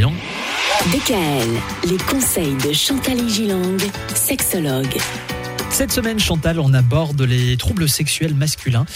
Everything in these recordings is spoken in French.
Gilang. DKL, les conseils de Chantal Gilang, sexologue. Cette semaine, Chantal, on aborde les troubles sexuels masculins.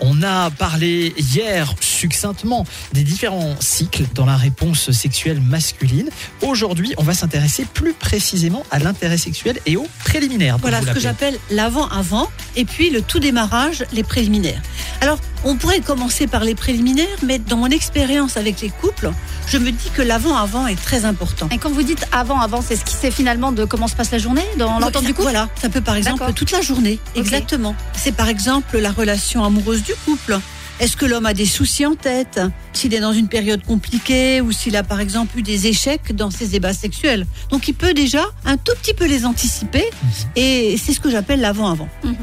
On a parlé hier succinctement des différents cycles dans la réponse sexuelle masculine. Aujourd'hui, on va s'intéresser plus précisément à l'intérêt sexuel et aux préliminaires. Voilà ce que j'appelle l'avant-avant et puis le tout démarrage, les préliminaires. Alors, on pourrait commencer par les préliminaires, mais dans mon expérience avec les couples, je me dis que l'avant-avant est très important. Et quand vous dites avant-avant, c'est ce qui c'est finalement de comment se passe la journée dans l'entente du couple Voilà, ça peut par exemple toute la journée. Exactement. C'est par exemple la relation amoureuse du couple. Est-ce que l'homme a des soucis en tête? S'il est dans une période compliquée ou s'il a par exemple eu des échecs dans ses débats sexuels. Donc il peut déjà un tout petit peu les anticiper Mhm. et c'est ce que j'appelle l'avant-avant. Mhm.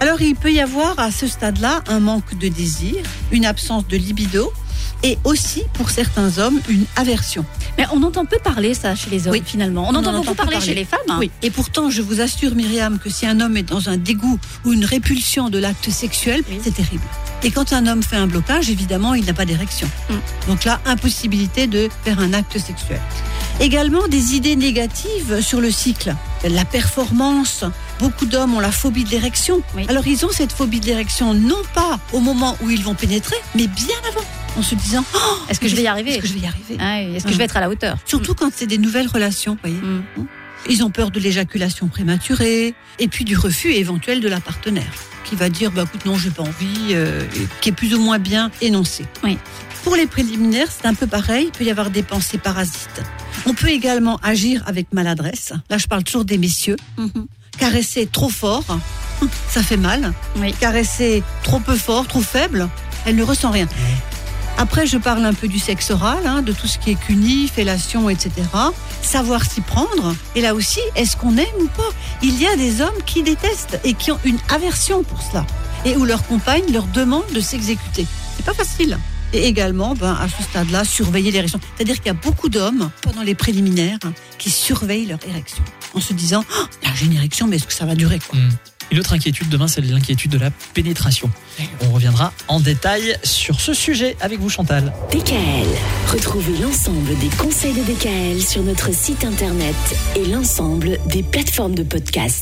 Alors il peut y avoir à ce stade-là un manque de désir, une absence de libido et aussi pour certains hommes une aversion. Mais on entend peu parler ça chez les hommes Oui. finalement. On, On entend en beaucoup entend parler, chez les femmes. hein. Oui. Et pourtant, je vous assure, Myriam, que si un homme est dans un dégoût ou une répulsion de l'acte sexuel, Oui. c'est terrible. Et quand un homme fait un blocage, évidemment, il n'a pas d'érection. Mm. Donc là, impossibilité de faire un acte sexuel. Également des idées négatives sur le cycle. La performance. Beaucoup d'hommes ont la phobie de l'érection. Oui. Alors ils ont cette phobie de l'érection non pas au moment où ils vont pénétrer, mais bien avant. En se disant, oh, Est-ce que je vais y arriver? Est-ce que je vais y arriver? Ah Est-ce que je vais être à la hauteur? Surtout quand c'est des nouvelles relations, vous voyez. Mm. Ils ont peur de l'éjaculation prématurée et puis du refus éventuel de la partenaire qui va dire bah écoute non j'ai pas envie euh, qui est plus ou moins bien énoncé. Oui. Pour les préliminaires c'est un peu pareil, il peut y avoir des pensées parasites. On peut également agir avec maladresse. Là je parle toujours des messieurs. Mhm. Caresser trop fort, ça fait mal. Oui. Caresser trop peu fort, trop faible, elle ne ressent rien. Après, je parle un peu du sexe oral, hein, de tout ce qui est cuni, fellation, etc. Savoir s'y prendre. Et là aussi, est-ce qu'on aime ou pas? Il y a des hommes qui détestent et qui ont une aversion pour cela. Et où leur compagne leur demande de s'exécuter. C'est pas facile. Et également, ben, à ce stade-là, surveiller l'érection. C'est-à-dire qu'il y a beaucoup d'hommes, pendant les préliminaires, hein, qui surveillent leur érection. En se disant, oh, j'ai une érection, mais est-ce que ça va durer Hmm. Une autre inquiétude demain, c'est l'inquiétude de la pénétration. On reviendra en détail sur ce sujet avec vous, Chantal. DKL. Retrouvez l'ensemble des conseils de DKL sur notre site internet et l'ensemble des plateformes de podcast.